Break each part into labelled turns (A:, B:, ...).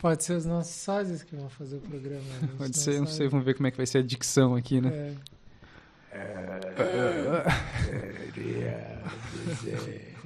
A: Pode ser os nossos sócios que vão fazer o programa. né?
B: Pode ser, não sei, vamos ver como é que vai ser a dicção aqui, né?
A: É.
C: Queria dizer.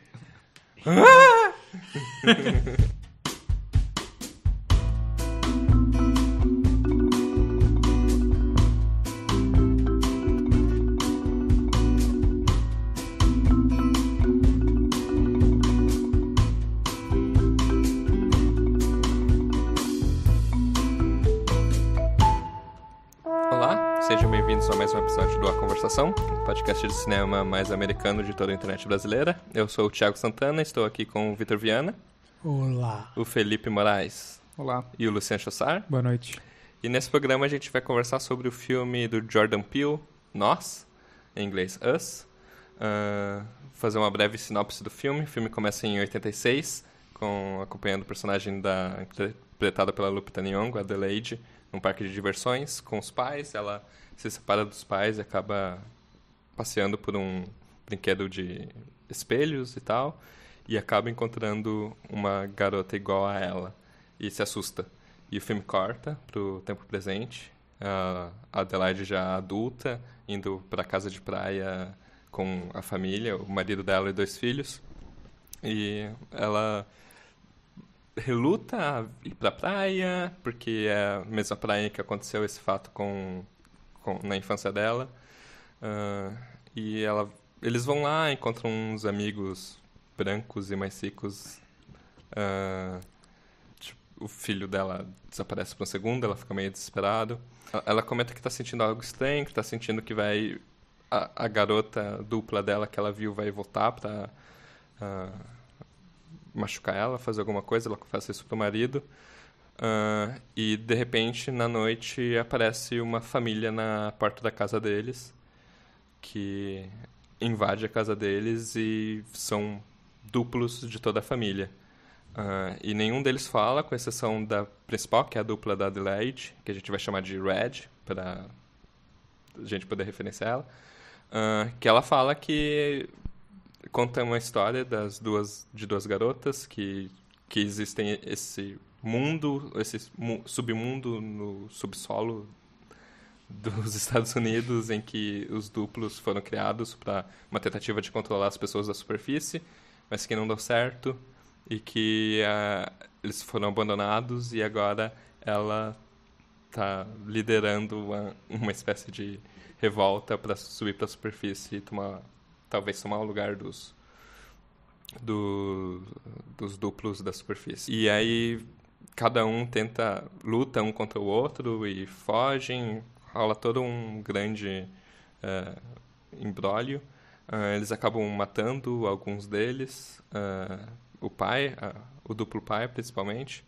D: Cinema mais americano de toda a internet brasileira. Eu sou o Thiago Santana, estou aqui com o Vitor Viana,
A: Olá.
D: o Felipe Moraes
B: Olá,
D: e o Luciano Chossar.
B: boa noite.
D: E nesse programa a gente vai conversar sobre o filme do Jordan Peele, Nós, em inglês Us. Ah, fazer uma breve sinopse do filme. O filme começa em 86, com, acompanhando o personagem da, interpretada pela Lupita Nyong'o, Adelaide, num parque de diversões com os pais. Ela se separa dos pais e acaba passeando por um brinquedo de espelhos e tal, e acaba encontrando uma garota igual a ela e se assusta. E o filme corta pro tempo presente, a Adelaide já adulta, indo para casa de praia com a família, o marido dela e dois filhos. E ela reluta a ir pra praia, porque é a mesma praia que aconteceu esse fato com, com na infância dela. Ah, e ela, eles vão lá, encontram uns amigos brancos e mais ricos. Ah, tipo, o filho dela desaparece por um segundo, ela fica meio desesperada. Ela- comenta que está sentindo algo estranho, que está sentindo que vai a, a garota dupla dela que ela viu vai voltar para machucar ela, fazer alguma coisa, ela confessa isso pro marido. Ah, e de repente, na noite, aparece uma família na porta da casa deles que invade a casa deles e são duplos de toda a família. Ah, e nenhum deles fala, com exceção da principal, que é a dupla da Adelaide, que a gente vai chamar de Red, para a gente poder referenciar ela. Ah, que ela fala que conta uma história das duas de duas garotas que que existem esse mundo, esse mu- submundo no subsolo dos Estados Unidos em que os duplos foram criados para uma tentativa de controlar as pessoas da superfície, mas que não deu certo e que ah, eles foram abandonados e agora ela está liderando uma, uma espécie de revolta para subir para a superfície e tomar talvez tomar o lugar dos do, dos duplos da superfície. E aí cada um tenta luta um contra o outro e fogem, rola todo um grande eh, embrólio. Ah, eles acabam matando alguns deles, ah, o pai, ah, o duplo pai principalmente,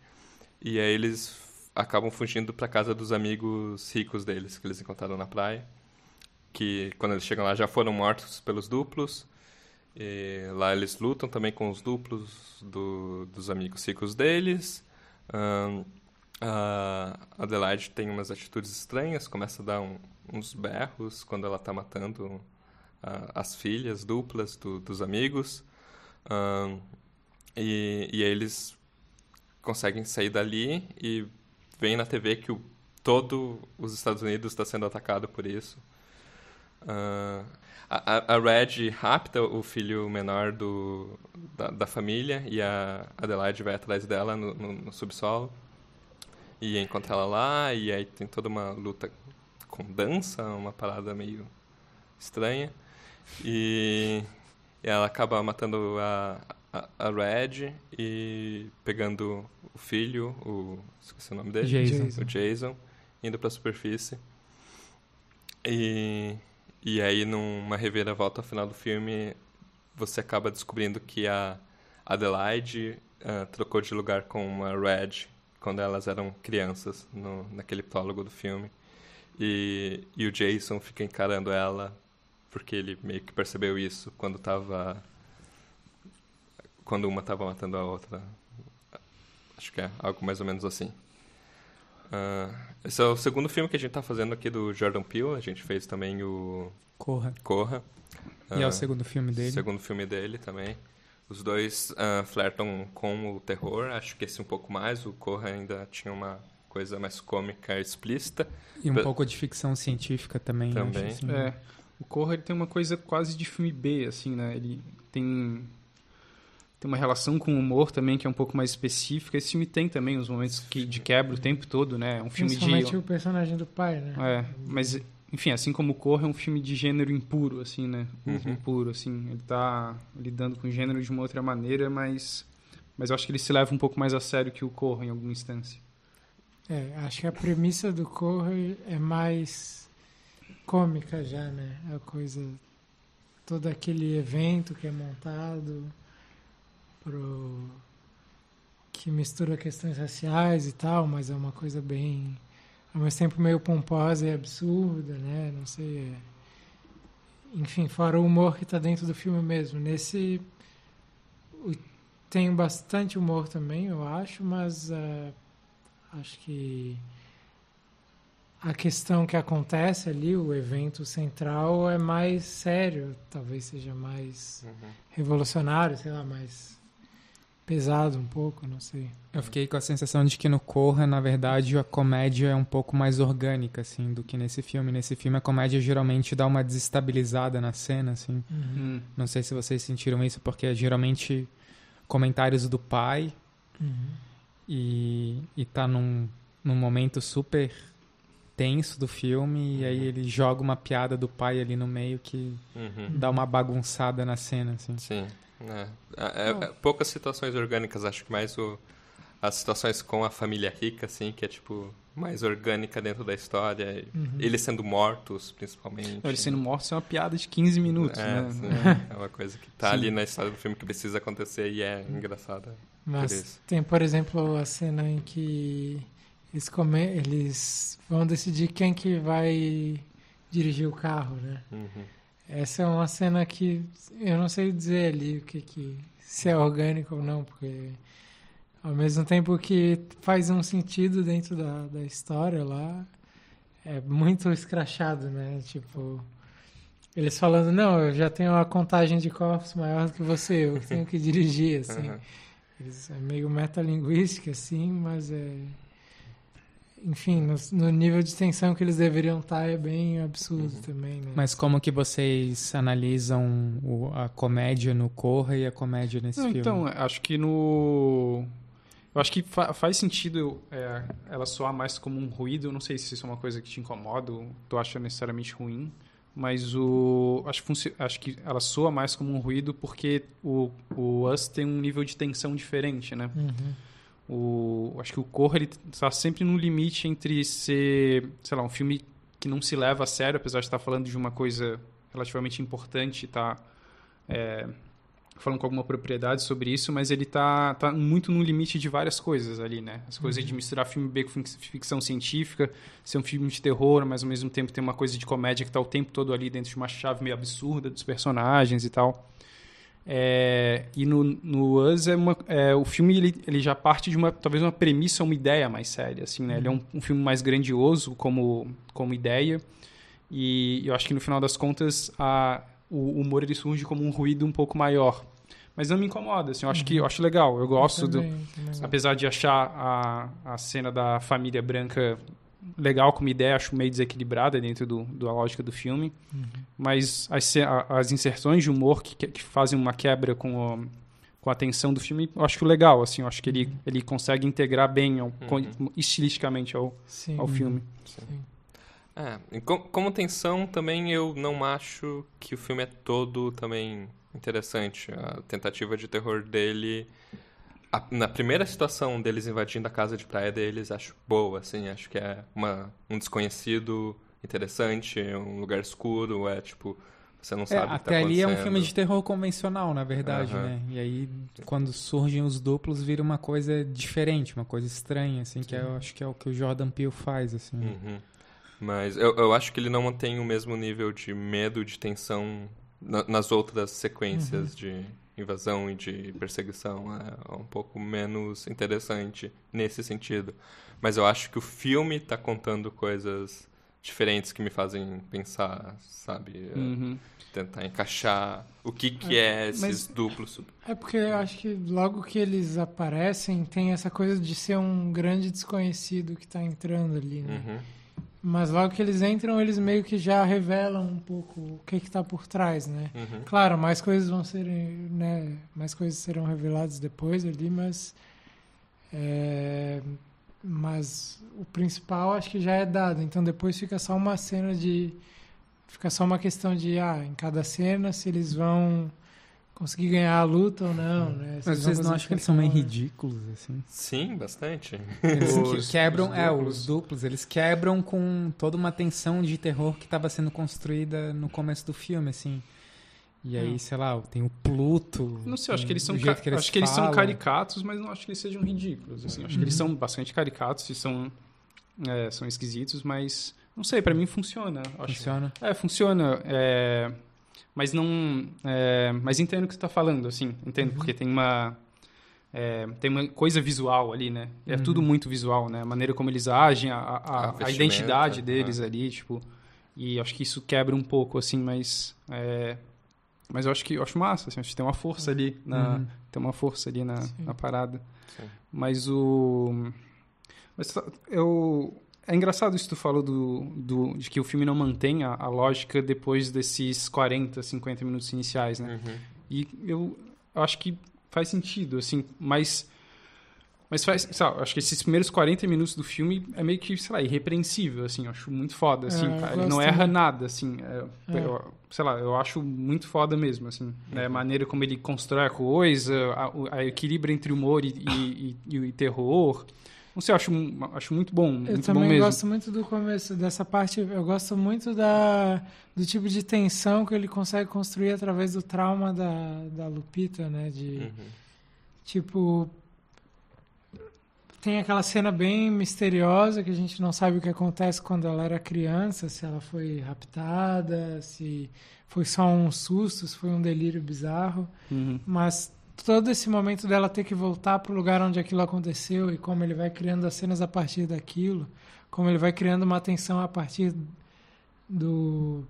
D: e aí eles acabam fugindo para casa dos amigos ricos deles que eles encontraram na praia que quando eles chegam lá já foram mortos pelos duplos. E lá eles lutam também com os duplos do- dos amigos ricos deles. Ahn, a Adelaide tem umas atitudes estranhas, começa a dar um- uns berros quando ela tá matando ah, as filhas duplas do- dos amigos. Ahn, e, e eles conseguem sair dali e vem na TV que o, todo os Estados Unidos está sendo atacado por isso. A, a- a Red rapta o filho menor do, da, da família e a Adelaide vai atrás dela no, no- no subsolo e encontra ela lá e aí tem toda uma luta com dança, uma parada meio estranha. E, e ela acaba matando a, a, a Red e pegando o filho, o esqueci o nome dele,
B: Jason.
D: o Jason, indo para a superfície. E e aí, numa reviravolta ao final do filme, você acaba descobrindo que a Adelaide ah, trocou de lugar com a Red quando elas eram crianças, no, naquele prólogo do filme. E, e o Jason fica encarando ela, porque ele meio que percebeu isso quando tava. Quando uma tava matando a outra. Acho que é algo mais ou menos assim. Ah, esse é o segundo filme que a gente tá fazendo aqui do Jordan Peele. A gente fez também o
B: Corra.
D: Corra.
B: E é
D: Ah,
B: o segundo filme dele.
D: Segundo filme dele também. Os dois uh, flertam com o terror, acho que esse um pouco mais. O Corra ainda tinha uma coisa mais cômica explícita.
B: E um pouco de ficção científica também.
D: Também.
B: Assim.
E: É. O Corra ele tem uma coisa quase de filme B, assim, né? Ele tem tem uma relação com o humor também que é um pouco mais específica. Esse filme tem também os momentos que, de quebra o tempo todo, né? É um filme
A: Principalmente
E: de
A: o personagem do pai, né?
E: É, mas enfim, assim como o Corra é um filme de gênero impuro, assim, né?
D: Uhum.
E: Impuro, assim. Ele tá lidando com o gênero de uma outra maneira, mas mas eu acho que ele se leva um pouco mais a sério que o Corra em alguma instância.
A: É, acho que a premissa do Corra é mais cômica já, né? A coisa todo aquele evento que é montado pro que mistura questões raciais e tal, mas é uma coisa bem ao mesmo tempo meio pomposa e absurda, né? Não sei. É... Enfim, fora o humor que está dentro do filme mesmo. Nesse tem bastante humor também, eu acho, mas uh, acho que a questão que acontece ali, o evento central, é mais sério, talvez seja mais
D: Uhum.
A: revolucionário, sei lá, mais pesado um pouco, não sei.
B: Eu fiquei com a sensação de que no Corra, na verdade, a comédia é um pouco mais orgânica, assim, do que nesse filme. Nesse filme, a comédia geralmente dá uma desestabilizada na cena, assim.
E: Hum.
B: Não sei se vocês sentiram isso, porque é geralmente comentários do pai
A: Uhum.
B: e, e tá num, num momento super tenso do filme e aí ele joga uma piada do pai ali no meio que
D: Uhum.
B: dá uma bagunçada na cena, assim.
D: Sim. É. É, é- é poucas situações orgânicas, acho que mais o, as situações com a família rica, assim, que é tipo mais orgânica dentro da história.
A: Uhum.
D: Eles sendo mortos, principalmente.
E: Eles sendo mortos é uma piada de 15 minutos,
D: é,
E: né?
D: sim. é uma coisa que tá
E: Sim.
D: ali na história do filme que precisa acontecer e é engraçada. Por
A: Mas
D: isso.
A: tem, por exemplo, a cena em que eles, come... eles vão decidir quem que vai dirigir o carro, né?
D: Uhum.
A: Essa é uma cena que eu não sei dizer ali o que, que se é orgânico ou não, porque ao mesmo tempo que faz um sentido dentro da, da história lá, é muito escrachado, né? Tipo, eles falando, não, eu já tenho uma contagem de corpos maior do que você, eu tenho que dirigir, assim.
D: Uhum.
A: Eles- É meio metalinguística, assim, mas é. Enfim, no, no nível de tensão que eles deveriam estar é bem absurdo
D: Uhum.
A: também, né?
B: Mas como que vocês analisam o- a comédia no Corra e a comédia nesse
E: Não,
B: filme?
E: então, acho que no. Eu acho que fa- faz sentido é, ela soar mais como um ruído. Eu não sei se isso é uma coisa que te incomoda ou tu acha necessariamente ruim. Mas o. Acho acho que ela soa mais como um ruído porque o, o Us tem um nível de tensão diferente, né?
A: Uhum.
E: O, acho que o Corra ele está sempre no limite entre ser, sei lá, um filme que não se leva a sério, apesar de estar falando de uma coisa relativamente importante, tá é, falando com alguma propriedade sobre isso, mas ele tá, tá muito no limite de várias coisas ali, né? As coisas de misturar filme B com fic- ficção científica, ser um filme de terror, mas ao mesmo tempo tem uma coisa de comédia que tá o tempo todo ali dentro de uma chave meio absurda dos personagens e tal. É, e no, no Us é uma, é, o filme ele, ele já parte de uma talvez uma premissa, uma ideia mais séria, assim, né? Ele é um, um filme mais grandioso como como ideia e eu acho que no final das contas a, o humor ele surge como um ruído um pouco maior, mas não me incomoda, assim, eu acho que eu acho legal, eu gosto do,
A: Também, também.
E: apesar de achar a, a cena da família branca legal como ideia, acho meio desequilibrada dentro do, da lógica do filme.
A: Uhum.
E: Mas as, a- as inserções de humor que, que- fazem uma quebra com, o- com a tensão do filme, eu acho legal, assim, eu acho que ele, ele consegue integrar bem ao- com- estilisticamente ao,
A: Sim.
E: ao filme.
A: Sim.
D: É, com- como tensão também eu não acho que o filme é todo também interessante. A tentativa de terror dele. A- na primeira situação deles invadindo a casa de praia deles, acho boa, assim. Acho que é uma, um desconhecido interessante, um lugar escuro, é tipo. Você não
B: É,
D: sabe o que
B: até
D: tá
B: ali é um filme de terror convencional, na verdade,
D: Aham.
B: né? E aí, quando surgem os duplos, vira uma coisa diferente, uma coisa estranha, assim, que eu acho que é o que o Jordan Peele faz, assim.
D: Uhum. Mas eu, eu acho que ele não mantém o mesmo nível de medo, de tensão na- nas outras sequências de invasão e de perseguição. É um pouco menos interessante nesse sentido. Mas eu acho que o filme está contando coisas diferentes que me fazem pensar, sabe? É,
E: Uhum.
D: Tentar encaixar o que, que é, esses
A: mas-
D: duplos.
A: É porque eu acho que logo que eles aparecem, tem essa coisa de ser um grande desconhecido que tá entrando ali, né?
D: Uhum.
A: Mas logo que eles entram, eles meio que já revelam um pouco o que que tá por trás, né?
D: Uhum.
A: Claro, mais coisas vão serem, né? Mais coisas serão reveladas depois ali, mas é, mas o principal acho que já é dado. Então depois fica só uma cena de fica só uma questão de ah, em cada cena se eles vão conseguir ganhar a luta ou não, né? Se
B: Mas vocês não acham que eles são meio ridículos, assim?
D: Sim, bastante.
B: Eles
E: Os-
B: que- quebram,
E: os
B: é,
E: duplos.
B: os duplos, eles quebram com toda uma tensão de terror que estava sendo construída no começo do filme, assim. E aí,
A: Hum.
B: sei lá, tem o Pluto.
E: Não sei, acho que eles são, ca-
B: eles
E: acho que eles são
B: falam.
E: caricatos, mas não acho que eles sejam ridículos. Assim. Acho que eles
B: Uhum.
E: são bastante caricatos e são, é, são esquisitos, mas não sei, pra mim funciona. Acho,
B: Funciona.
E: É, funciona. é, mas não. é, mas entendo o que você está falando, assim. Entendo,
B: Uhum.
E: porque tem uma. é, tem uma coisa visual ali, né? É
B: Uhum.
E: tudo muito visual, né? A maneira como eles agem, a, a-
D: A
E: a identidade
D: né?
E: deles ali, tipo. E acho que isso quebra um pouco, assim, mas. é, mas eu acho que eu acho massa, assim, acho que tem uma força ali na,
B: Uhum.
E: tem uma força ali na, na parada.
D: Sim.
E: Mas o. Mas eu. É engraçado isso que tu falou do, do, de que o filme não mantém a, a lógica depois desses 40, 50 minutos iniciais, né?
D: Uhum.
E: E eu acho que faz sentido, assim, mas. Mas faz. Eu acho que esses primeiros 40 minutos do filme é meio que, sei lá, irrepreensível, assim, eu acho muito foda, assim,
A: É, eu
E: cara, ele não erra nada, assim. é,
A: É.
E: eu- sei lá, eu acho muito foda mesmo, assim, né?
A: Uhum.
E: A maneira como ele constrói a coisa, a equilíbrio entre humor e, e, e, e terror. Não sei, eu acho, acho muito bom,
A: Eu
E: muito bom
A: também
E: mesmo.
A: gosto muito do começo dessa parte. Eu gosto muito da, do tipo de tensão que ele consegue construir através do trauma da, da Lupita, né? De
D: Uhum.
A: tipo tem aquela cena bem misteriosa que a gente não sabe o que acontece quando ela era criança, se ela foi raptada, se foi só um susto, se foi um delírio bizarro.
E: Uhum.
A: Mas todo esse momento dela ter que voltar para o lugar onde aquilo aconteceu e como ele vai criando as cenas a partir daquilo, como ele vai criando uma tensão a partir do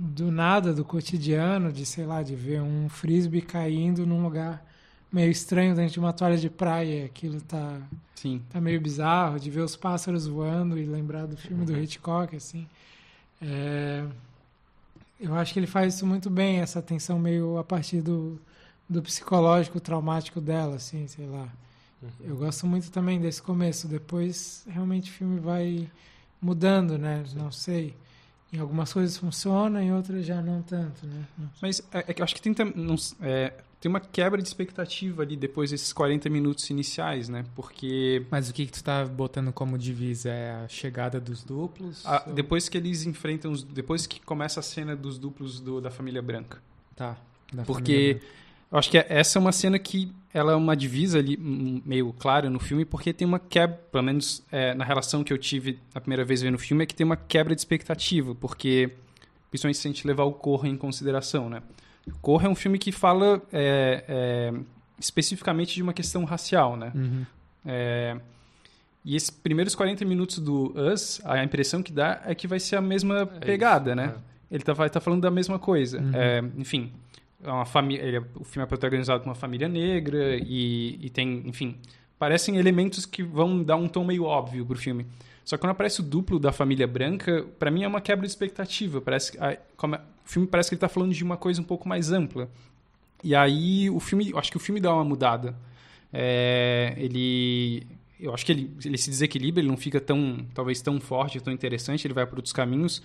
A: do nada, do cotidiano, de sei lá, de ver um frisbee caindo num lugar meio estranho dentro de uma toalha de praia, aquilo tá
E: Sim.
A: tá meio bizarro, de ver os pássaros voando e lembrar do filme do Hitchcock, assim. É, eu acho que ele faz isso muito bem, essa tensão meio a partir do, do psicológico traumático dela, assim, sei lá. Eu gosto muito também desse começo. Depois, realmente, o filme vai mudando, né? Não sei. Em algumas coisas funciona, em outras já não tanto, né? Não
E: Mas é, é que eu acho que tem, não é, tem uma quebra de expectativa ali depois desses 40 minutos iniciais, né? Porque
B: Mas o que, que tu tá botando como divisa? É a chegada dos duplos?
E: a-
B: Ou-
E: depois que eles enfrentam, os, depois que começa a cena dos duplos do- da família branca.
B: Tá. da
E: Porque
B: família.
E: Eu acho que essa é uma cena que ela é uma divisa ali hum, meio clara no filme, porque tem uma quebra, pelo menos é, na relação que eu tive a primeira vez vendo o filme, é que tem uma quebra de expectativa, porque principalmente se a gente levar o Corra em consideração, né? Corra é um filme que fala é, é, especificamente de uma questão racial, né?
B: Uhum.
E: É, e esses primeiros 40 minutos do Us, a impressão que dá é que vai ser a mesma pegada,
D: isso,
E: né?
D: é.
E: Ele tá, vai estar falando da mesma coisa.
B: Uhum.
E: É, enfim, é uma família, é- o filme é protagonizado por uma família negra e, e tem, enfim, parecem elementos que vão dar um tom meio óbvio pro filme. Só que quando aparece o duplo da família branca, pra mim é uma quebra de expectativa. Parece como é- o filme parece que ele tá falando de uma coisa um pouco mais ampla. E aí o filme, acho que o filme dá uma mudada. É, ele, eu acho que ele, ele se desequilibra, ele não fica tão, talvez tão forte, tão interessante, ele vai por outros caminhos.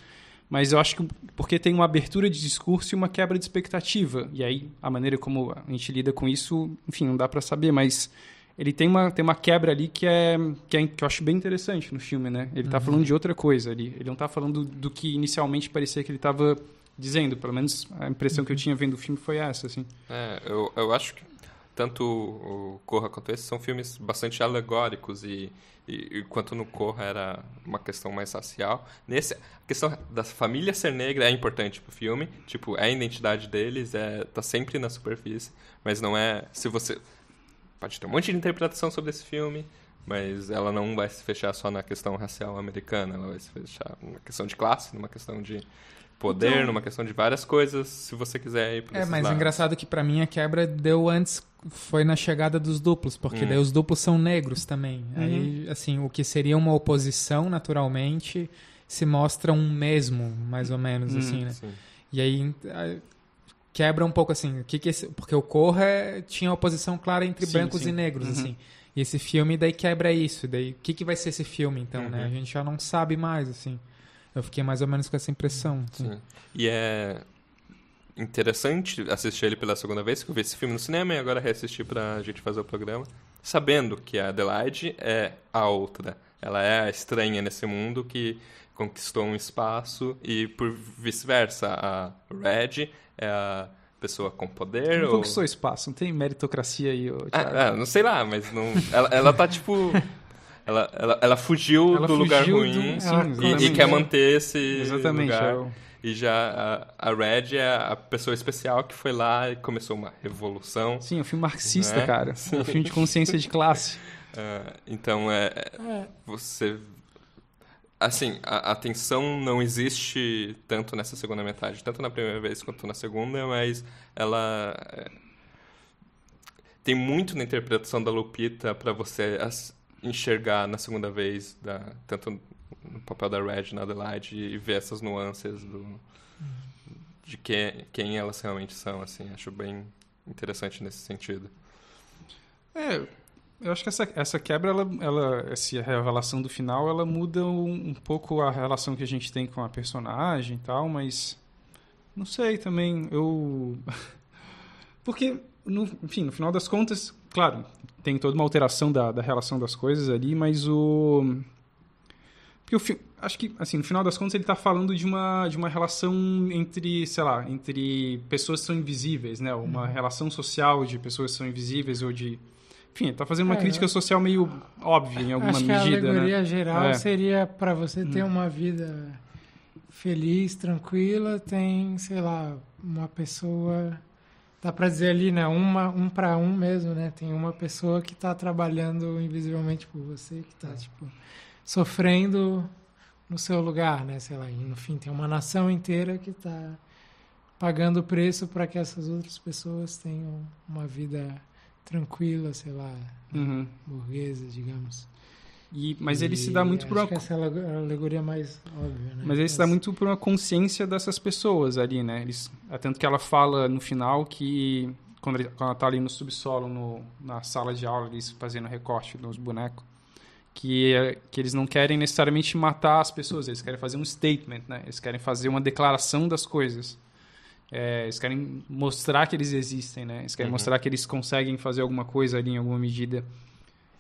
E: Mas eu acho que porque tem uma abertura de discurso e uma quebra de expectativa. E aí a maneira como a gente lida com isso, enfim, não dá pra saber, mas ele tem uma, tem uma quebra ali que é, que é que eu acho bem interessante no filme, né? Ele tá falando de outra coisa ali. Ele não tá falando do que inicialmente parecia que ele tava dizendo, pelo menos a impressão que eu tinha vendo o filme foi essa, assim.
D: É, eu, eu acho que tanto o Corra quanto esse são filmes bastante alegóricos e, e, e quanto no Corra era uma questão mais racial. Nesse, a questão da família ser negra é importante pro filme, tipo, é a identidade deles, é, tá sempre na superfície, mas não é, se você pode ter um monte de interpretação sobre esse filme, mas ela não vai se fechar só na questão racial americana, ela vai se fechar numa questão de classe, numa questão de poder,
B: Então-
D: numa questão de várias coisas, se você quiser ir para
B: É, mas engraçado que pra mim a quebra deu antes, foi na chegada dos duplos, porque
D: Hum.
B: daí os duplos são negros também.
E: Uhum.
B: Aí, assim, o que seria uma oposição, naturalmente, se mostra um mesmo, mais ou menos,
E: Hum,
B: assim, né?
D: Sim.
B: E aí a- quebra um pouco assim, o que que esse- porque o Corra é- tinha oposição clara entre
E: Sim,
B: brancos
E: sim.
B: e negros,
E: Uhum.
B: assim. E esse filme daí quebra isso, daí o que que vai ser esse filme então, né?
D: Uhum.
B: A gente já não sabe mais, assim. Eu fiquei mais ou menos com essa impressão.
D: Sim. E é interessante assistir ele pela segunda vez, que eu vi esse filme no cinema e agora reassistir pra gente fazer o programa, sabendo que a Adelaide é a outra. Ela é a estranha nesse mundo que conquistou um espaço e por vice-versa. A Red é a pessoa com poder.
E: Não
D: ou...
E: conquistou espaço, não tem meritocracia aí, ô.
D: Ah, ah, não sei lá, mas não. Ela, ela tá tipo. Ela, ela, ela fugiu
E: Ela
D: do lugar
E: fugiu
D: ruim
E: do- sim,
A: Ela-
D: e- e, quer manter esse
E: Exatamente,
D: lugar.
E: é o-
D: E já a, a Red é a pessoa especial que foi lá e começou uma revolução.
E: Sim, é um filme marxista,
D: Né?
E: cara. É um filme de consciência de classe.
D: Ah, então é,
A: É,
D: você. Assim, a, a tensão não existe tanto nessa segunda metade, tanto na primeira vez quanto na segunda, mas ela. é, tem muito na interpretação da Lupita para você as- enxergar na segunda vez, da, tanto no papel da Red na Adelaide, e ver essas nuances do, de que, quem elas realmente são. Assim, acho bem interessante nesse sentido.
E: É, eu acho que essa, essa quebra, ela, ela, essa revelação do final, ela muda um, um pouco a relação que a gente tem com a personagem e tal, mas não sei também, eu... Porque, no, enfim, no final das contas, claro, tem toda uma alteração da, da relação das coisas ali, mas o... Porque o acho que, assim, no final das contas, ele está falando de uma, de uma relação entre, sei lá, entre pessoas que são invisíveis, né? Uma relação social de pessoas que são invisíveis ou de... Enfim, ele tá fazendo uma
A: É,
E: crítica social meio óbvia em alguma
A: acho que a
E: medida,
A: alegoria
E: né?
A: geral
E: É. Hum.
A: seria para você ter uma vida feliz, tranquila, tem, sei lá, uma pessoa dá para dizer ali, né, uma um para um mesmo, né? Tem uma pessoa que está trabalhando invisivelmente por você, que está tipo sofrendo no seu lugar, né? Sei lá, e no fim tem uma nação inteira que está pagando o preço para que essas outras pessoas tenham uma vida tranquila, sei lá,
E: Uhum.
A: burguesa, digamos.
E: E, mas ele se
A: E
E: dá muito por uma
A: essa é a alego- a alegoria mais óbvia, né?
E: Mas ele se dá muito por uma consciência dessas pessoas ali, né? Eles, é tanto que ela fala no final que quando, ela tá ali no subsolo, no, na sala de aula, eles fazendo recorte nos bonecos, que, é- que eles não querem necessariamente matar as pessoas, eles querem fazer um statement, né? Eles querem fazer uma declaração das coisas. É, eles querem mostrar que eles existem, né? Eles querem
D: Uhum.
E: mostrar que eles conseguem fazer alguma coisa ali em alguma medida.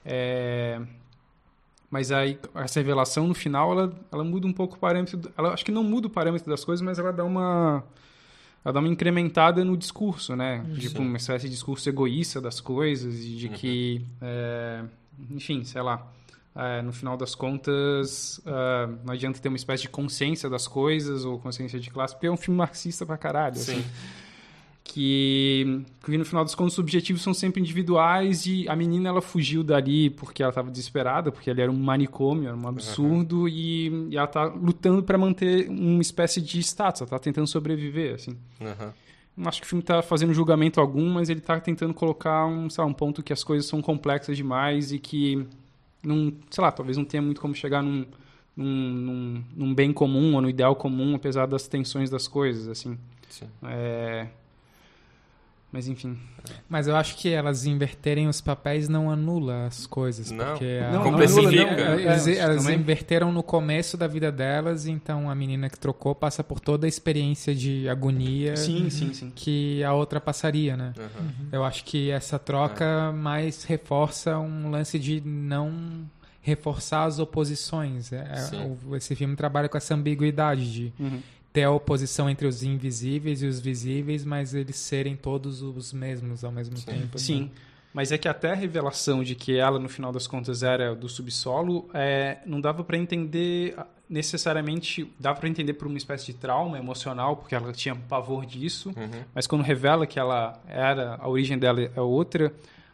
E: É, mas aí, essa revelação no final, ela, ela muda um pouco o parâmetro. Ela, acho que não muda o parâmetro das coisas, mas ela dá uma. Ela dá uma incrementada no discurso, né? Tipo, uma espécie de discurso egoísta das coisas, e de que. é, enfim, sei lá. é, no final das contas, é, não adianta ter uma espécie de consciência das coisas ou consciência de classe, porque é um filme marxista pra caralho.
D: Sim.
E: Assim, que, que no final das contas os objetivos são sempre individuais e a menina ela fugiu dali porque ela estava desesperada, porque ali era um manicômio, era um absurdo e, e ela tá lutando para manter uma espécie de status, ela tá tentando sobreviver, assim.
D: Aham.
E: Não acho que o filme tá fazendo julgamento algum, mas ele tá tentando colocar um, sei lá, um ponto que as coisas são complexas demais e que não, sei lá, talvez não tenha muito como chegar num, num, num, num bem comum ou no ideal comum, apesar das tensões das coisas, assim.
D: Sim.
E: É... Mas enfim.
B: Mas eu acho que elas inverterem os papéis não anula as coisas.
D: Não.
B: porque a-
E: Não,
D: Complexifica.
E: não anula, não.
B: Eles,
E: É,
B: elas
E: também.
B: inverteram no começo da vida delas, então a menina que trocou passa por toda a experiência de agonia
E: Sim, sim, sim.
B: que a outra passaria, né?
D: Aham.
B: Eu acho que essa troca mais reforça um lance de não reforçar as oposições. É, esse filme trabalha com essa ambiguidade de
E: Uhum.
B: Ter a oposição entre os invisíveis e os visíveis, mas eles serem todos os mesmos ao mesmo
D: Sim.
B: tempo.
E: Sim.
B: né?
E: Mas é que até a revelação de que ela, no final das contas, era do subsolo, é, não dava para entender necessariamente. Dava para entender por uma espécie de trauma emocional, porque ela tinha pavor disso.
D: Uhum.
E: Mas quando revela que ela era, a origem dela é outra,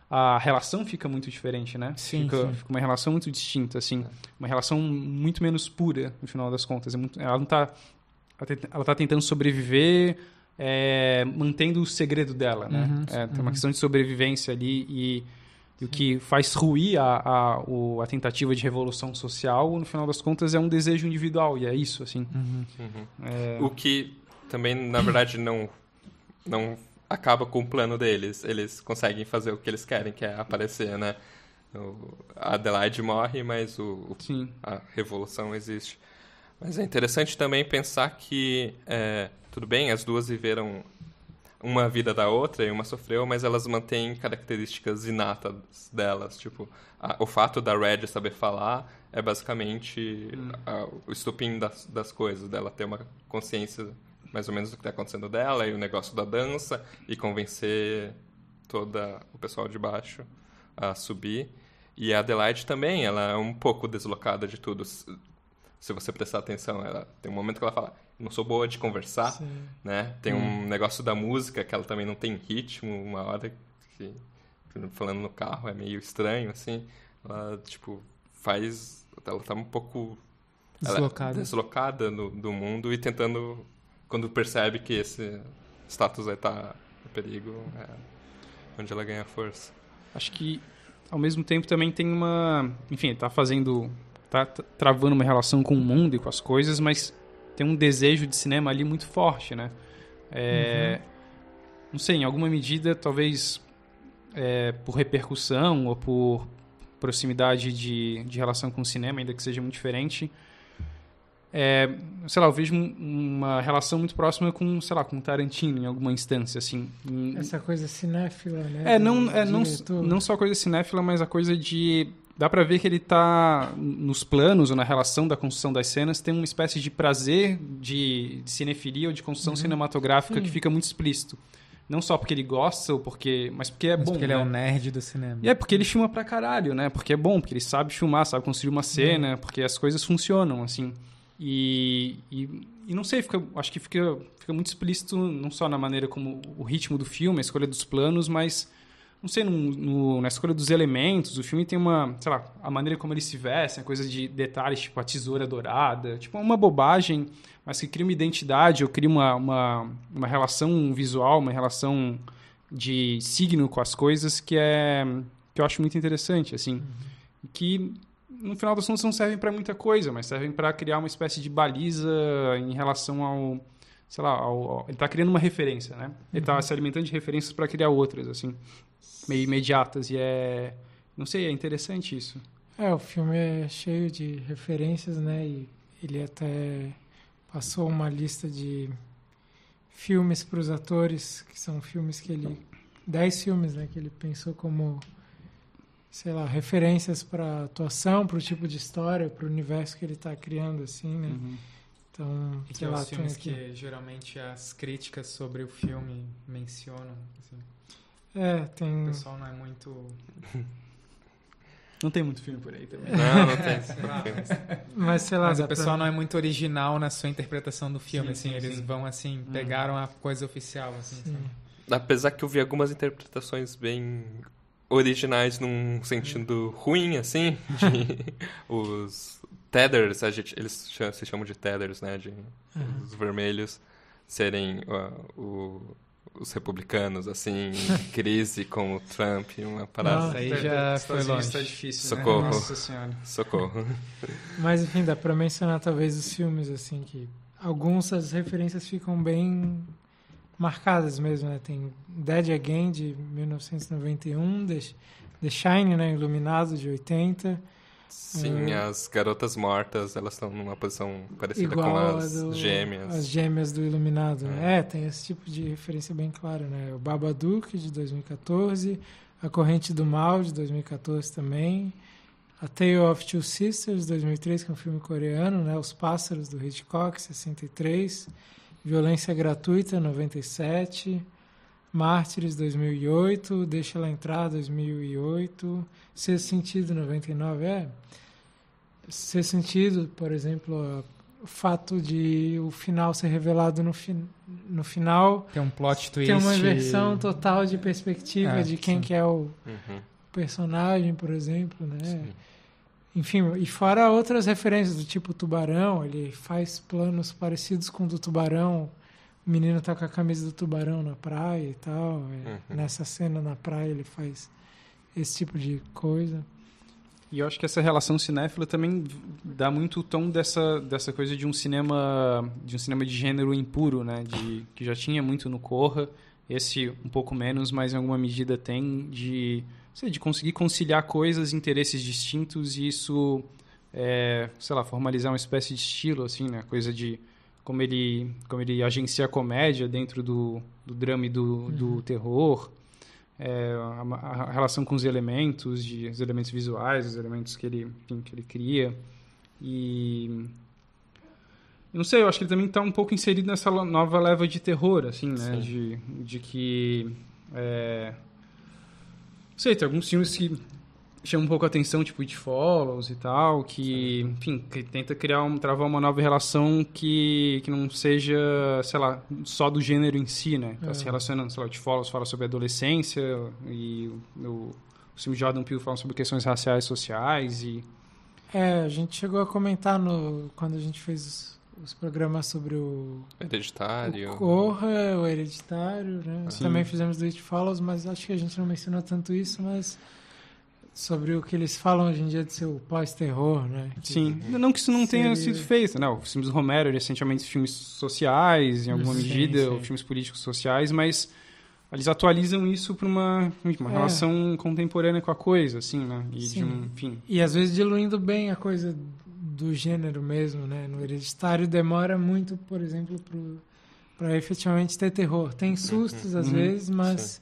E: a relação fica muito diferente, né?
B: Sim,
E: fica,
B: sim.
E: fica uma relação muito distinta, assim. Uma relação muito menos pura, no final das contas. É muito- ela não tá... Ela tent- ela tá tentando sobreviver, é, mantendo o segredo dela, né?
B: Uhum,
E: É, tem uma
B: uhum.
E: questão de sobrevivência ali e, e o que faz ruir a, a, o- a tentativa de revolução social, no final das contas, é um desejo individual, e é isso, assim.
B: Uhum.
E: É,
D: O que também, na verdade, não, não acaba com o plano deles. Eles conseguem fazer o que eles querem, que é aparecer, né? O, a Adelaide morre, mas o, o- a revolução existe. Mas é interessante também pensar que, é, tudo bem, as duas viveram uma vida da outra e uma sofreu, mas elas mantêm características inatas delas. Tipo, a- o fato da Red saber falar é basicamente a- o estupim das, das coisas, dela ter uma consciência mais ou menos do que está acontecendo dela e o negócio da dança e convencer toda o pessoal de baixo a subir. E a Adelaide também, ela é um pouco deslocada de tudo. Se você prestar atenção, ela tem um momento que ela fala, não sou boa de conversar,
A: Sim.
D: né? Tem um negócio da música que ela também não tem ritmo, uma hora que falando no carro é meio estranho assim. Ela tipo faz ela tá um pouco é
B: Deslocada.
D: deslocada no, do mundo e tentando quando percebe que esse status aí tá em perigo, é onde ela ganha força.
E: acho que, ao mesmo tempo, também tem uma... Enfim, tá fazendo... Tá travando uma relação com o mundo e com as coisas, mas tem um desejo de cinema ali muito forte, né? É, Não sei, em alguma medida, talvez é, por repercussão ou por proximidade de, de relação com o cinema, ainda que seja muito diferente, é, sei lá, eu vejo um- uma relação muito próxima com, sei lá, com Tarantino em alguma instância, assim.
A: Essa coisa cinéfila, né?
E: é, não, é não, não só a coisa cinéfila, mas a coisa de. Dá pra ver que ele tá nos planos ou na relação da construção das cenas, tem uma espécie de prazer de, de cinefilia ou de construção cinematográfica
A: Sim.
E: que fica muito explícito. Não só porque ele gosta, ou porque, mas porque é
B: Mas
E: bom.
B: porque ele
E: né?
B: é um nerd do cinema.
E: E é porque ele filma pra caralho, né? Porque é bom, porque ele sabe filmar, sabe construir uma cena, porque as coisas funcionam, assim. E, e, e não sei, fica, acho que fica, fica muito explícito, não só na maneira como o ritmo do filme, a escolha dos planos, mas, não sei, no, no- na escolha dos elementos. O filme tem uma, sei lá, a maneira como eles se vestem, coisa de detalhes, tipo a tesoura dourada, tipo uma bobagem, mas que cria uma identidade, ou cria uma, uma, uma relação visual, uma relação de signo com as coisas que é que eu acho muito interessante, assim, que no final das contas não servem para muita coisa, mas servem para criar uma espécie de baliza em relação ao, sei lá, ao, ao- ele está criando uma referência, né? Ele está se alimentando de referências para criar outras, assim, meio imediatas e é, não sei, é interessante isso.
A: É, o filme é cheio de referências, né? E ele até passou uma lista de filmes para os atores, que são filmes que ele. Dez filmes, né? Que ele pensou como, sei lá, referências para atuação, para o tipo de história, para o universo que ele está criando, assim, né? Então,
B: E que é
A: lá,
B: os filmes
A: aqui.
B: que geralmente as críticas sobre o filme mencionam. assim.
A: É,
B: O
A: tem.
B: pessoal não é muito.
E: Não tem muito filme por aí também.
D: Não, não tem.
A: Mas sei lá,
B: Mas o pessoal
A: pra-
B: não é muito original na sua interpretação do filme,
E: Sim,
B: assim.
E: sim,
B: Eles
E: sim.
B: vão assim, pegaram a coisa oficial, assim.
D: Apesar que eu vi algumas interpretações bem originais num sentido ruim, assim, de os tethers, a gente, eles se chamam de tethers, né, de os vermelhos serem ó, o- os republicanos, assim, em crise com o Trump, uma parada.
A: Nossa.
B: Aí já
E: Estados
B: foi longe.
E: tá difícil,
D: Socorro.
E: Né? Nossa senhora.
D: Socorro.
A: Mas enfim, dá pra mencionar talvez os filmes, assim, que algumas das referências ficam bem marcadas mesmo, né? Tem Dead Again, de 1991, The, The Shine, né? Iluminado, de 80.
D: Sim, as garotas mortas, elas estão numa posição parecida
A: igual
D: com as
A: do-
D: gêmeas.
A: As gêmeas do Iluminado. É. tem esse tipo de referência bem clara, né? O Babadook, de 2014. A Corrente do Mal, de 2014 também. A Tale of Two Sisters, 2003, que é um filme coreano, né? Os Pássaros, do Hitchcock, 63. Violência Gratuita, 97. Mártires, 2008. Deixa Ela Entrar, 2008. Sexto Sentido, 99. É. Sexto Sentido, por exemplo, o fato de o final ser revelado no, fi no final
B: Tem um plot twist.
A: tem uma inversão total de perspectiva
B: É,
A: de quem
B: sim.
A: que é o
D: Uhum.
A: personagem, por exemplo, né?
D: Sim.
A: Enfim, e fora outras referências do tipo Tubarão, ele faz planos parecidos com o do Tubarão. O menino tá com a camisa do Tubarão na praia e tal. é,
D: Uhum.
A: Nessa cena na praia ele faz esse tipo de coisa.
E: E eu acho que essa relação cinéfila também dá muito o tom dessa, dessa coisa de um cinema de um cinema de gênero impuro, né? De, que já tinha muito no Corra, esse um pouco menos, mas em alguma medida tem de, sei, de conseguir conciliar coisas, interesses distintos e isso, é, sei lá, formalizar uma espécie de estilo, assim, né? Coisa de como ele, como ele agencia a comédia dentro do, do drama e do, do terror é, a, a relação com os elementos, de, os elementos visuais, os elementos que ele, enfim, que ele cria. E. Não sei, eu acho que ele também está um pouco inserido nessa nova leva de terror, assim, né?
D: Sim.
E: De, de que. É... Não sei, tem alguns filmes que chamam um pouco a atenção, tipo It Follows e tal, que, enfim, que tenta criar, um, travar uma nova relação que, que não seja, sei lá, só do gênero em si, né? Tá
A: É.
E: se relacionando, sei lá, It Follows fala sobre adolescência e o, o, o filme Jordan Peele fala sobre questões raciais sociais e...
A: É, a gente chegou a comentar no, quando a gente fez os, os programas sobre o,
D: Hereditário.
A: o Corra, o Hereditário, né?
E: Sim.
A: Também fizemos do It Follows, mas acho que a gente não mencionou tanto isso, mas sobre o que eles falam hoje em dia de ser o pós-terror, né? Que-
E: Sim, não que isso não tenha
A: Seria-
E: sido feito, né? Os filmes do Romero, essencialmente filmes sociais, em alguma
A: Sim,
E: medida,
A: sim.
E: ou filmes políticos sociais, mas eles atualizam isso para uma, uma
A: É.
E: relação contemporânea com a coisa, assim, né? E de
A: Sim.
E: um, enfim...
A: E às vezes diluindo bem a coisa do gênero mesmo, né? No Hereditário demora muito, por exemplo, para efetivamente ter terror. Tem sustos às
E: Uhum.
A: vezes, mas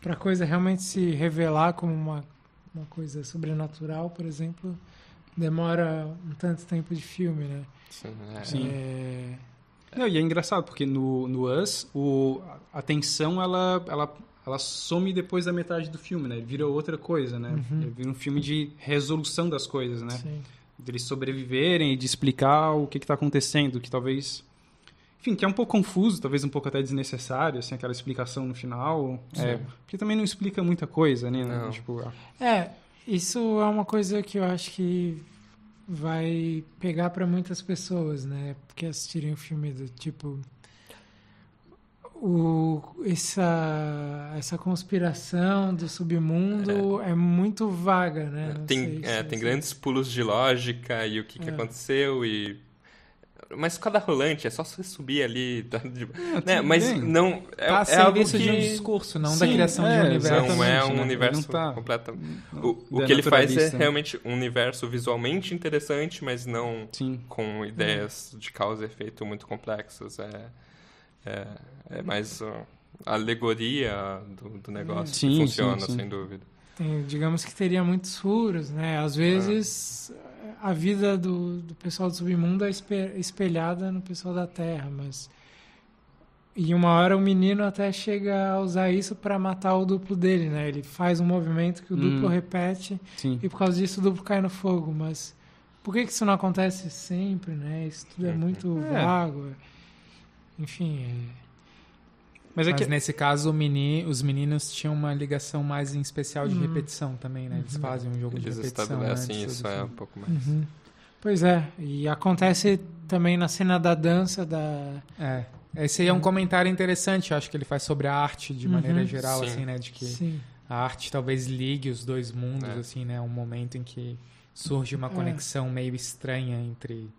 A: para a coisa realmente se revelar como uma, uma coisa sobrenatural, por exemplo, demora um tanto tempo de filme, né?
D: Sim, é.
E: Sim.
A: É,
E: Não, e é engraçado, porque no, no Us, o, a tensão, ela, ela, ela some depois da metade do filme, né? Ele vira outra coisa, né?
A: Uhum.
E: Ele vira um filme de resolução das coisas, né?
A: sim.
E: de eles sobreviverem e de explicar o que está acontecendo, que talvez, enfim, que é um pouco confuso, talvez um pouco até desnecessário, assim, aquela explicação no final, é, porque também não explica muita coisa, né?
D: Não.
E: Tipo, ah,
A: É, isso é uma coisa que eu acho que vai pegar para muitas pessoas, né? Que assistirem o filme do tipo o essa essa conspiração do submundo é, muito vaga, né? Não sei
D: Tem, é,
A: se
D: tem
A: você-
D: grandes pulos de lógica e o que, que
A: É.
D: aconteceu e... Mas cada rolante, é só você subir ali, tá? de- né? Mas
E: bem.
D: não... É,
B: Tá a
D: é algo
B: serviço
D: que...
B: de um discurso, não da
E: Sim,
B: criação de
E: é,
B: um universo.
D: Não é um
E: né?
D: Universo
E: tá-
D: completo.
E: não-
D: O, o
E: é
D: que ele faz é
E: né?
D: realmente um universo visualmente interessante, mas não
E: sim,
D: com ideias de causa e efeito muito complexas. É, é, é mais a alegoria do, do negócio
E: Sim,
D: que
E: sim,
D: funciona,
E: sim.
D: sem dúvida.
A: Tem, digamos que teria muitos furos, né? Às vezes a vida do, do pessoal do submundo é espe- espelhada no pessoal da Terra, mas e uma hora o menino até chega a usar isso para matar o duplo dele, né? Ele faz um movimento que o
E: Hum.
A: duplo repete
E: sim.
A: e por causa disso o duplo cai no fogo, mas por que que isso não acontece sempre, né? Isso tudo é
D: Uhum.
A: muito
E: É.
A: vago. Enfim, é-
E: Mas é
B: Mas
E: que
B: nesse caso, meni- os meninos tinham uma ligação mais em especial de
A: Uhum.
B: repetição também, né? Eles fazem um jogo de
D: Eles
B: repetição
D: estabelecem
B: antes
D: isso é, um pouco mais.
A: Uhum. Pois é, e acontece também na cena da dança da
B: É. Esse aí é um comentário interessante, eu acho que ele faz sobre a arte de
A: Uhum.
B: maneira geral,
D: Sim.
B: assim, né? De que
A: Sim.
B: a arte talvez ligue os dois mundos,
D: É.
B: assim, né? Um momento em que surge uma
A: É.
B: conexão meio estranha entre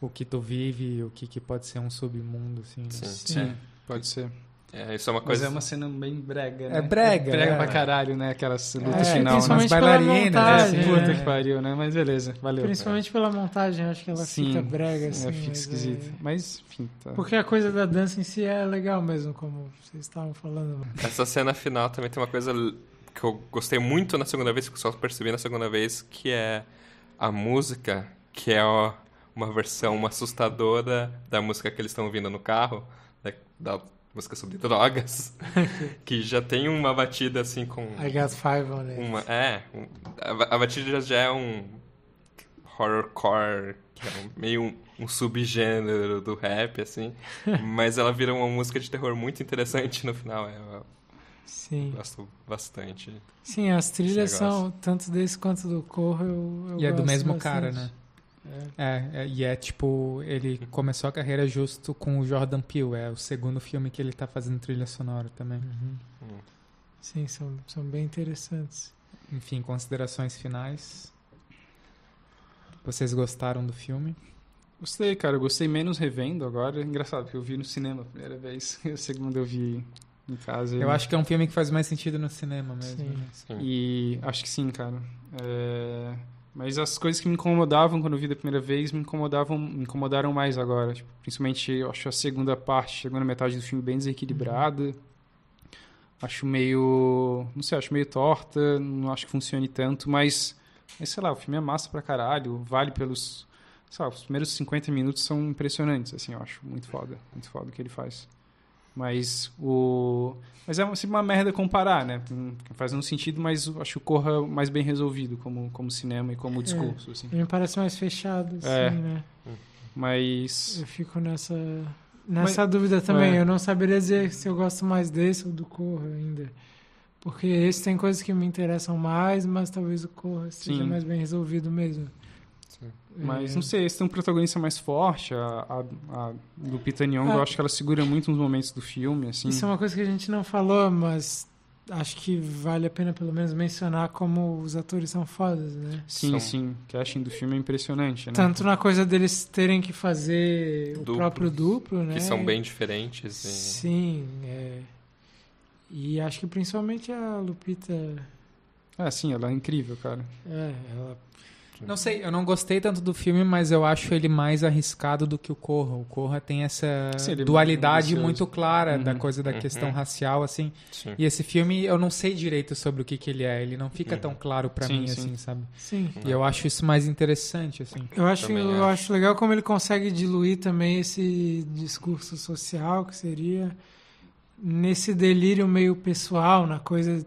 B: o que tu vive e o que, que pode ser um submundo, assim. né?
D: Sim.
E: sim, pode ser.
D: É, isso é uma
E: Mas
D: coisa.
E: é uma cena bem brega, né?
B: É brega,
E: brega
B: é.
E: pra caralho, né? Aquelas lutas
A: É,
E: final, né?
A: principalmente
B: Umas
A: pela
B: bailarinas,
A: montagem,
E: É, puta
A: né?
E: que pariu, né? Mas beleza, valeu.
A: Principalmente pela montagem, acho que ela
E: Sim,
A: fica brega, assim.
E: é, fica
A: mas é-
E: Mas, enfim, tá.
A: Porque a coisa da dança em si é legal mesmo, como vocês estavam falando.
D: Essa cena final também tem uma coisa que eu gostei muito na segunda vez, que eu só percebi na segunda vez, que é a música, que é uma versão assustadora da música que eles estão ouvindo no carro, da, da música sobre drogas, que já tem uma batida assim com
A: I got five on it.
D: uma, é, um- a, a batida já é um horrorcore, que é um- meio um, um subgênero do rap, assim. mas ela vira uma música de terror muito interessante no final. é, Eu
A: Sim.
D: gosto bastante.
A: Sim, as trilhas são, tanto desse quanto do Corro, eu, eu
B: E é do mesmo
A: bastante.
B: cara, né?
A: É.
B: É, é, e é tipo, ele começou a carreira justo com o Jordan Peele, é o segundo filme que ele tá fazendo trilha sonora também.
A: Uhum.
D: Hum.
A: Sim, são, são bem interessantes.
B: Enfim, considerações finais. Vocês gostaram do filme?
E: Gostei, cara. Eu gostei menos revendo agora. Engraçado, porque eu vi no cinema a primeira vez. E a segunda eu vi em casa.
B: Eu acho que é um filme que faz mais sentido no cinema mesmo.
A: Sim.
B: né?
D: Sim.
E: E acho que sim, cara. É, Mas as coisas que me incomodavam quando eu vi da primeira vez me incomodavam, me incomodaram mais agora. Tipo, principalmente, eu acho a segunda parte, a segunda metade do filme bem desequilibrada. Acho meio. Não sei, acho meio torta. Não acho que funcione tanto, mas. Mas sei lá, o filme é massa pra caralho. Vale pelos. Sei lá, os primeiros 50 minutos são impressionantes, assim, eu acho. Muito foda. Muito foda o que ele faz. Mas o. Mas é uma- sempre uma merda comparar, né? Faz um sentido, mas acho que o Corra mais bem resolvido como, como cinema e como discurso, assim.
A: Ele me parece mais fechado, assim,
E: É.
A: né?
E: Mas.
A: Eu fico nessa, nessa dúvida também.
E: é.
A: Eu não saberia dizer se eu gosto mais desse ou do Corra ainda. Porque esse tem coisas que me interessam mais, mas talvez o Corra seja
E: Sim.
A: mais bem resolvido mesmo.
D: Sim.
E: Mas
A: É,
E: não sei, esse tem um protagonista mais forte. A, a, a Lupita Nyong'o,
A: Ah.
E: eu acho que ela segura muito nos momentos do filme, assim.
A: Isso é uma coisa que a gente não falou, mas acho que vale a pena pelo menos mencionar como os atores são fodas, né?
E: Sim,
D: São-
E: sim. O casting do filme é impressionante, né?
A: Tanto na coisa deles terem que fazer o
D: Duplos,
A: próprio duplo, né?
D: Que são bem diferentes. E...
A: Sim, é. E acho que principalmente a Lupita.
E: Ah, sim, ela é incrível, cara.
A: É, ela.
B: Não sei, eu não gostei tanto do filme, mas eu acho ele mais arriscado do que o Corra. O Corra tem essa
E: Sim, é
B: dualidade
E: ambicioso.
B: muito clara da
E: Uhum.
B: coisa da
D: Uhum.
B: questão racial, assim.
D: Sim.
B: E esse filme, eu não sei direito sobre o que, que ele é. Ele não fica
D: Uhum.
B: tão claro pra
E: Sim,
B: mim,
E: sim.
B: assim, sabe?
A: Sim.
B: E eu acho isso mais interessante, assim.
A: Eu acho,
D: Também
A: eu
D: acho.
A: acho legal como ele consegue diluir também esse discurso social, que seria nesse delírio meio pessoal, na coisa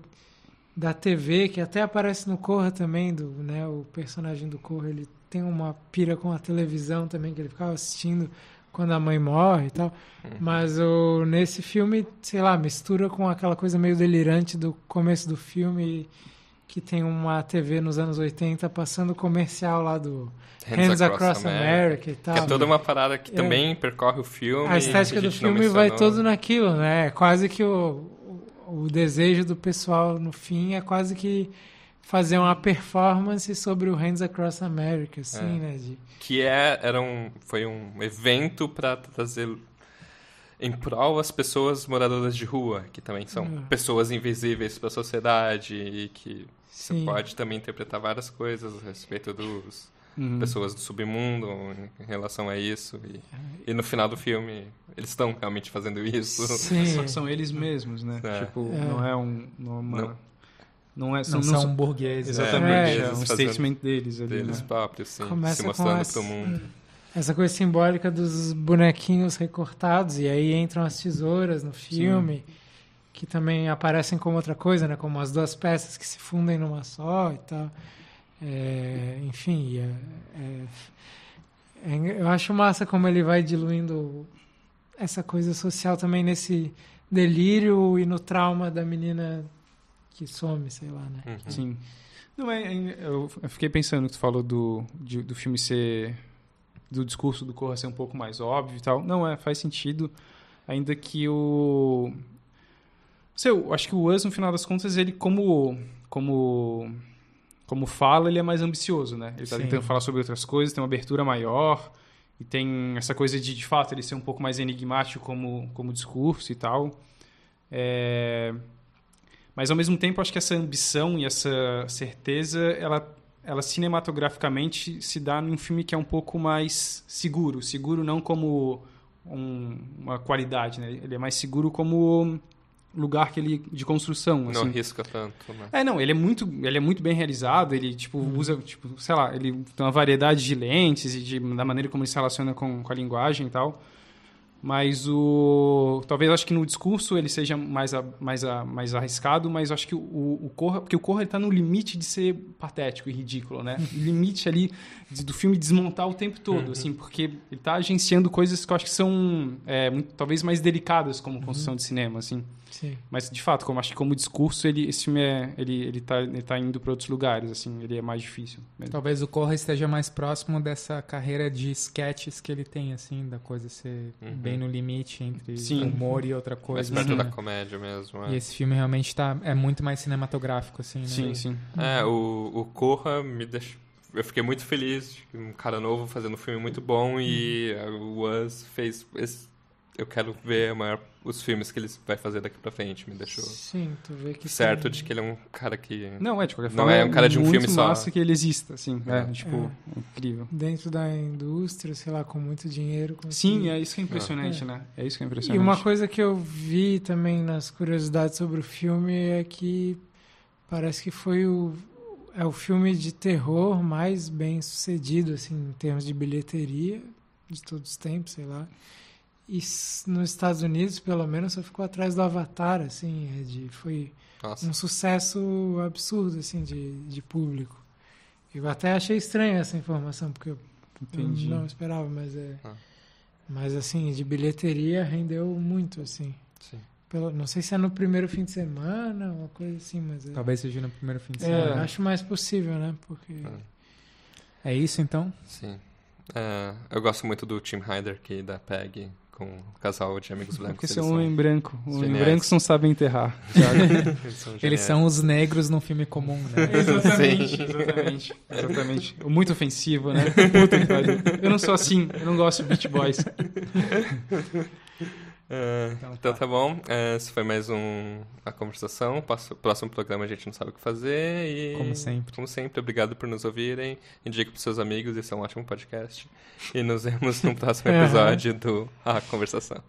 A: da TV, que até aparece no Corra também, do, né, o personagem do Corra, ele tem uma pira com a televisão também, que ele ficava assistindo quando a mãe morre e tal. Mas o, nesse filme, sei lá, mistura com aquela coisa meio delirante do começo do filme, que tem uma TV nos anos 80 passando o comercial lá do Hands, Across, America. e tal.
D: Que é toda uma parada que
A: É.
D: também percorre o filme.
A: A estética
D: que
A: do filme vai todo naquilo, né? É quase que o, o, desejo do pessoal no fim é quase que fazer uma performance sobre o Hands Across America, assim,
D: É.
A: né? De,
D: Que é, era um, foi um evento para trazer em prol as pessoas moradoras de rua, que também são
A: É.
D: pessoas invisíveis para a sociedade e que você
A: sim.
D: pode também interpretar várias coisas a respeito dos
E: Uhum.
D: pessoas do submundo em relação a isso. E, e no final do filme, eles estão realmente fazendo isso.
A: Sim.
E: Só que são eles mesmos, né?
D: É.
E: Tipo,
A: É.
E: não é um. Não é, uma,
D: Não.
E: não é
B: Não são burgueses.
E: Exatamente,
A: É,
E: é, um statement deles ali,
D: Deles
E: né?
D: próprios, sim,
A: Começa
D: se
A: com
D: mostrando
A: essa-
D: para o mundo.
A: Essa coisa simbólica dos bonequinhos recortados, e aí entram as tesouras no filme, que também aparecem como outra coisa, né? Como as duas peças que se fundem numa só e tal. É, enfim, é- é- é- eu acho massa como ele vai diluindo essa coisa social também nesse delírio e no trauma da menina que some, sei lá, né?
D: Uhum.
E: Sim. Não, é, é- eu, fiquei pensando que tu falou do, de- do filme ser. do discurso do Corra ser um pouco mais óbvio e tal. Não, é, faz sentido. Ainda que o. Sei, eu acho que o Us, no final das contas, ele, como. como. Como fala, ele é mais ambicioso, né? Ele tá
A: Sim.
E: tentando falar sobre outras coisas, tem uma abertura maior. E tem essa coisa de, de fato, ele ser um pouco mais enigmático como, como discurso e tal. É... Mas, ao mesmo tempo, acho que essa ambição e essa certeza, ela, ela cinematograficamente se dá num filme que é um pouco mais seguro. Seguro não como um- uma qualidade, né? Ele é mais seguro como lugar que ele de construção,
D: Não
E: assim.
D: arrisca tanto, né?
E: É, não, ele é muito, ele é muito bem realizado, ele, tipo, usa, tipo, sei lá, ele tem uma variedade de lentes e de, da maneira como ele se relaciona com, com a linguagem e tal. Mas o. Talvez eu acho que no discurso ele seja mais, a, mais, a, mais arriscado, mas acho que o, o Corra. Porque o Corra está no limite de ser patético e ridículo, né? Limite ali do filme desmontar o tempo todo,
D: Uhum.
E: assim, porque ele está agenciando coisas que eu acho que são é, muito- talvez mais delicadas como construção de cinema, assim.
A: Sim.
E: Mas de fato, como acho que como discurso, ele, esse filme é, ele, ele, tá, ele tá indo para outros lugares, assim, ele é mais difícil. mesmo.
B: Talvez o Corra esteja mais próximo dessa carreira de sketches que ele tem, assim, da coisa ser
D: Uhum.
B: bem no limite entre
E: Sim.
B: humor e outra
D: Mais
B: coisa.
D: perto
B: assim,
D: da
B: né?
D: comédia mesmo.
B: E
D: É,
B: esse filme realmente tá, é muito mais cinematográfico, assim, né?
E: Sim, sim.
D: É, o, o Corra me deixou. Eu fiquei muito feliz um cara novo fazendo um filme muito bom e o Us fez. esse- eu quero ver a maior, os filmes que ele vai fazer daqui pra frente. Me deixou
A: Sim, tu vê que
D: certo
A: tem-
D: de que ele é um cara que.
E: Não, é, de qualquer
D: Não
E: forma,
D: é um cara de um filme só.
E: massa que ele exista, assim, é,
D: É.
E: tipo, incrível.
A: dentro da indústria, sei lá, com muito dinheiro.
E: Sim,
A: conseguir-
E: é isso que é impressionante,
A: É.
E: né? É isso que é
A: E
E: impressionante.
A: uma coisa que eu vi também nas curiosidades sobre o filme é que parece que foi o é o filme de terror mais bem sucedido assim em termos de bilheteria de todos os tempos, sei lá. E s- nos Estados Unidos, pelo menos, só ficou atrás do Avatar, assim, é de, foi
D: Nossa.
A: um sucesso absurdo assim de, de público. Eu até achei estranho essa informação porque eu
E: Entendi.
A: eu não esperava, mas é.
D: Ah.
A: Mas assim, de bilheteria rendeu muito, assim.
D: Sim.
A: Pelo, não sei se é no primeiro fim de semana, uma coisa assim, mas é.
B: Talvez seja no primeiro fim de
A: É,
B: semana.
A: acho mais possível, né? Porque.
D: É.
B: É isso, então?
D: Sim. É, eu gosto muito do Tim Heider aqui da PEG com o casal de amigos brancos.
E: porque é
D: eles
E: um
D: são-
E: homem branco. Homem
D: geniais.
E: brancos não sabem enterrar.
D: Eles são
B: Eles são os negros num filme comum, né?
E: exatamente, exatamente, exatamente. Muito ofensivo, né? Puta que pariu. Eu não sou assim, eu não gosto de Beach Boys.
D: É,
B: Então
D: então,
B: tá.
D: tá bom. É, esse foi mais um a conversação. Passo- próximo programa a gente não sabe o que fazer e
B: Como sempre.
D: Como sempre, obrigado por nos ouvirem. Indique para seus amigos, esse é um ótimo podcast. E nos vemos no próximo
A: Aham.
D: episódio do A Conversação.